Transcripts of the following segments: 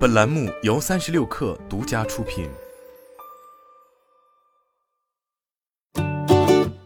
本栏目由三十六氪独家出品。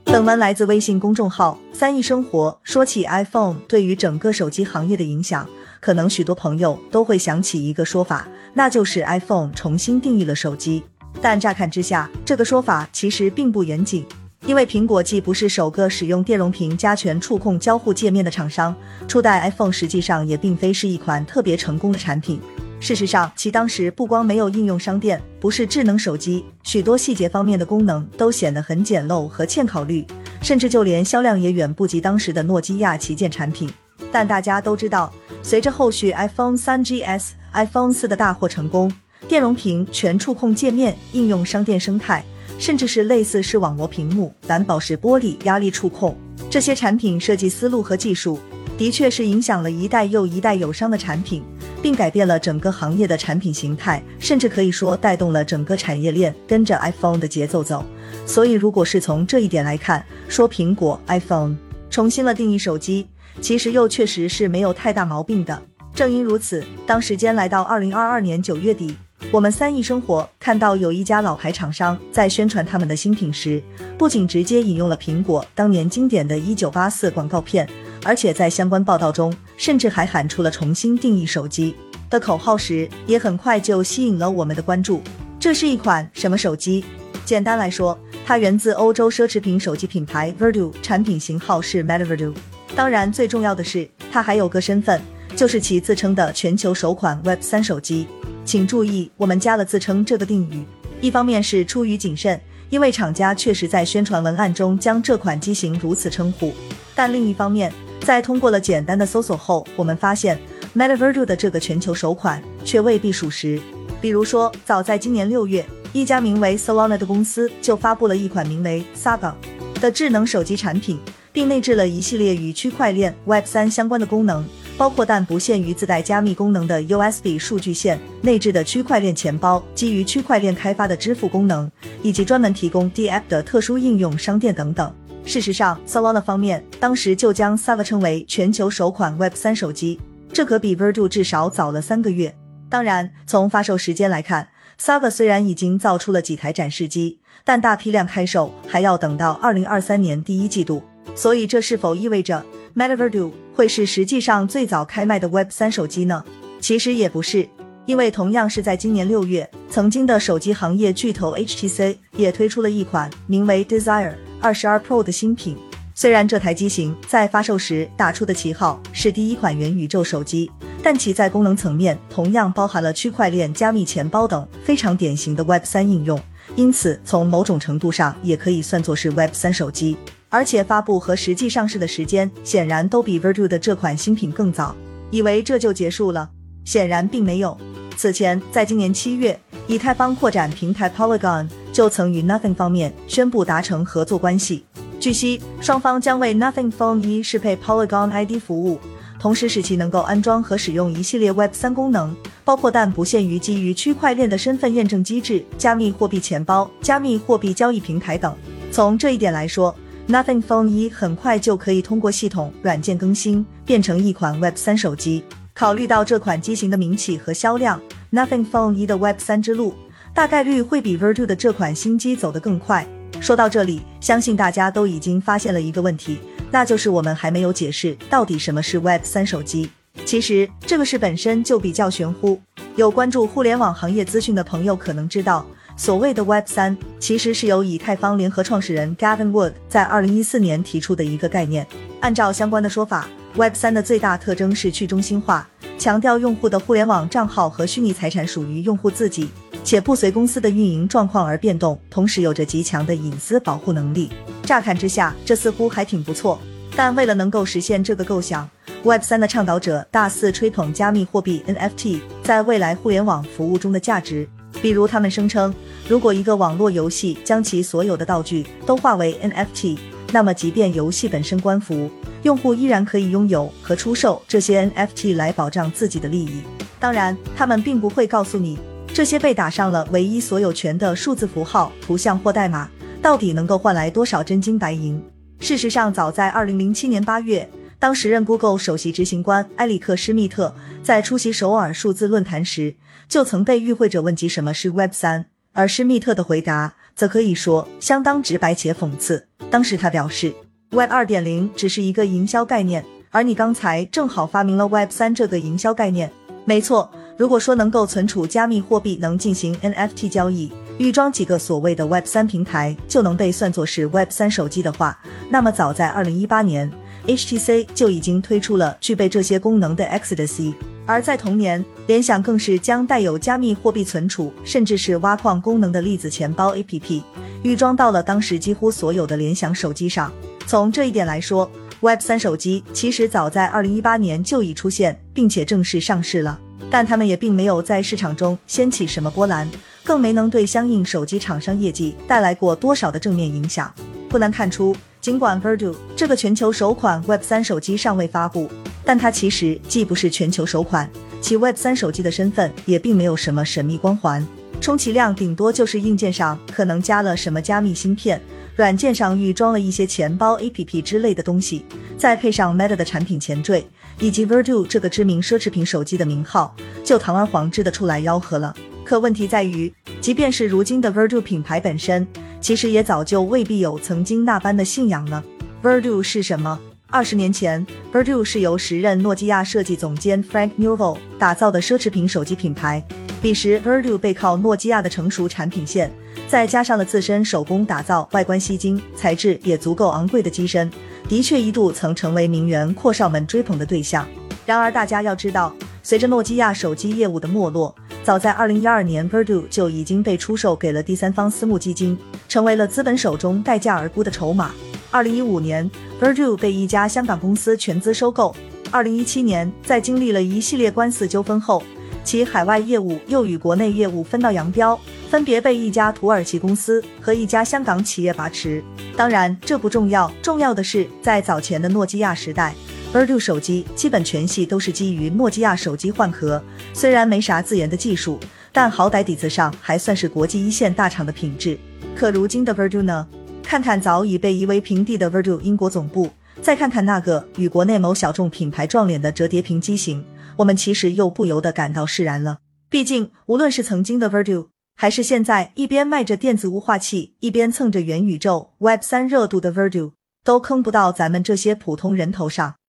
本文来自微信公众号“三亿生活”。说起 iPhone 对于整个手机行业的影响，可能许多朋友都会想起一个说法，那就是 iPhone 重新定义了手机。但乍看之下，这个说法其实并不严谨。因为苹果既不是首个使用电容屏加全触控交互界面的厂商，初代 iPhone 实际上也并非是一款特别成功的产品。事实上，其当时不光没有应用商店，不是智能手机，许多细节方面的功能都显得很简陋和欠考虑，甚至就连销量也远不及当时的诺基亚旗舰产品。但大家都知道，随着后续 iPhone 3GS、iPhone 4的大获成功，电容屏、全触控界面、应用商店生态。甚至是类似视网膜屏幕、蓝宝石玻璃、压力触控这些产品设计思路和技术，的确是影响了一代又一代友商的产品，并改变了整个行业的产品形态，甚至可以说带动了整个产业链跟着 iPhone 的节奏走。所以，如果是从这一点来看，说苹果 iPhone 重新了定义手机，其实又确实是没有太大毛病的。正因如此，当时间来到二零二二年九月底。我们三亿生活看到有一家老牌厂商在宣传他们的新品时，不仅直接引用了苹果当年经典的一九八四广告片，而且在相关报道中，甚至还喊出了重新定义手机的口号时，也很快就吸引了我们的关注。这是一款什么手机？简单来说，它源自欧洲奢侈品手机品牌 Verdu，产品型号是 Meta Verdu。当然，最重要的是，它还有个身份，就是其自称的全球首款 Web 三手机。请注意，我们加了“自称”这个定语，一方面是出于谨慎，因为厂家确实在宣传文案中将这款机型如此称呼；但另一方面，在通过了简单的搜索后，我们发现 Meta Verdu 的这个全球首款却未必属实。比如说，早在今年六月，一家名为 Solana 的公司就发布了一款名为 Saga 的智能手机产品，并内置了一系列与区块链 Web 三相关的功能。包括但不限于自带加密功能的 USB 数据线、内置的区块链钱包、基于区块链开发的支付功能，以及专门提供 DApp 的特殊应用商店等等。事实上，Solana 方面当时就将 Sava 称为全球首款 Web 三手机，这可比 Verdu 至少早了三个月。当然，从发售时间来看，Sava 虽然已经造出了几台展示机，但大批量开售还要等到二零二三年第一季度。所以，这是否意味着？Meta Verdu 会是实际上最早开卖的 Web 三手机呢？其实也不是，因为同样是在今年六月，曾经的手机行业巨头 HTC 也推出了一款名为 Desire 二十二 Pro 的新品。虽然这台机型在发售时打出的旗号是第一款元宇宙手机，但其在功能层面同样包含了区块链、加密钱包等非常典型的 Web 三应用，因此从某种程度上也可以算作是 Web 三手机。而且发布和实际上市的时间显然都比 Verdu 的这款新品更早，以为这就结束了，显然并没有。此前，在今年七月，以太坊扩展平台 Polygon 就曾与 Nothing 方面宣布达成合作关系。据悉，双方将为 Nothing Phone 一适配 Polygon ID 服务，同时使其能够安装和使用一系列 Web 三功能，包括但不限于基于区块链的身份验证机制、加密货币钱包、加密货币交易平台等。从这一点来说，Nothing Phone 一很快就可以通过系统软件更新变成一款 Web 三手机。考虑到这款机型的名气和销量，Nothing Phone 一的 Web 三之路大概率会比 Vertu 的这款新机走得更快。说到这里，相信大家都已经发现了一个问题，那就是我们还没有解释到底什么是 Web 三手机。其实这个事本身就比较玄乎，有关注互联网行业资讯的朋友可能知道。所谓的 Web 三，其实是由以太坊联合创始人 Gavin Wood 在二零一四年提出的一个概念。按照相关的说法，Web 三的最大特征是去中心化，强调用户的互联网账号和虚拟财产属于用户自己，且不随公司的运营状况而变动，同时有着极强的隐私保护能力。乍看之下，这似乎还挺不错。但为了能够实现这个构想，Web 三的倡导者大肆吹捧加密货币 NFT 在未来互联网服务中的价值。比如，他们声称，如果一个网络游戏将其所有的道具都化为 NFT，那么即便游戏本身关服，用户依然可以拥有和出售这些 NFT 来保障自己的利益。当然，他们并不会告诉你，这些被打上了唯一所有权的数字符号、图像或代码，到底能够换来多少真金白银。事实上，早在2007年8月。当时任 Google 首席执行官埃里克·施密特在出席首尔数字论坛时，就曾被与会者问及什么是 Web 三，而施密特的回答则可以说相当直白且讽刺。当时他表示，Web 二点零只是一个营销概念，而你刚才正好发明了 Web 三这个营销概念。没错，如果说能够存储加密货币，能进行 NFT 交易。预装几个所谓的 Web 三平台就能被算作是 Web 三手机的话，那么早在二零一八年，HTC 就已经推出了具备这些功能的 Ecstasy。而在同年，联想更是将带有加密货币存储甚至是挖矿功能的粒子钱包 APP 预装到了当时几乎所有的联想手机上。从这一点来说，Web 三手机其实早在二零一八年就已出现，并且正式上市了，但他们也并没有在市场中掀起什么波澜。更没能对相应手机厂商业绩带来过多少的正面影响。不难看出，尽管 Verdu 这个全球首款 Web 三手机尚未发布，但它其实既不是全球首款，其 Web 三手机的身份也并没有什么神秘光环，充其量顶多就是硬件上可能加了什么加密芯片，软件上预装了一些钱包 APP 之类的东西，再配上 Meta 的产品前缀以及 Verdu 这个知名奢侈品手机的名号，就堂而皇之的出来吆喝了。可问题在于，即便是如今的 Verdu 品牌本身，其实也早就未必有曾经那般的信仰了。Verdu 是什么？二十年前，Verdu 是由时任诺基亚设计总监 Frank n e w v l 打造的奢侈品手机品牌。彼时，Verdu 背靠诺基亚的成熟产品线，再加上了自身手工打造、外观吸睛、材质也足够昂贵的机身，的确一度曾成为名媛阔少们追捧的对象。然而，大家要知道，随着诺基亚手机业务的没落，早在二零一二年，Verdu 就已经被出售给了第三方私募基金，成为了资本手中待价而沽的筹码。二零一五年，Verdu 被一家香港公司全资收购。二零一七年，在经历了一系列官司纠纷后，其海外业务又与国内业务分道扬镳，分别被一家土耳其公司和一家香港企业把持。当然，这不重要，重要的是在早前的诺基亚时代。Verdu 手机基本全系都是基于诺基亚手机换壳，虽然没啥自研的技术，但好歹底子上还算是国际一线大厂的品质。可如今的 Verdu 呢？看看早已被夷为平地的 Verdu 英国总部，再看看那个与国内某小众品牌撞脸的折叠屏机型，我们其实又不由得感到释然了。毕竟，无论是曾经的 Verdu，还是现在一边卖着电子雾化器，一边蹭着元宇宙 Web 三热度的 Verdu，都坑不到咱们这些普通人头上。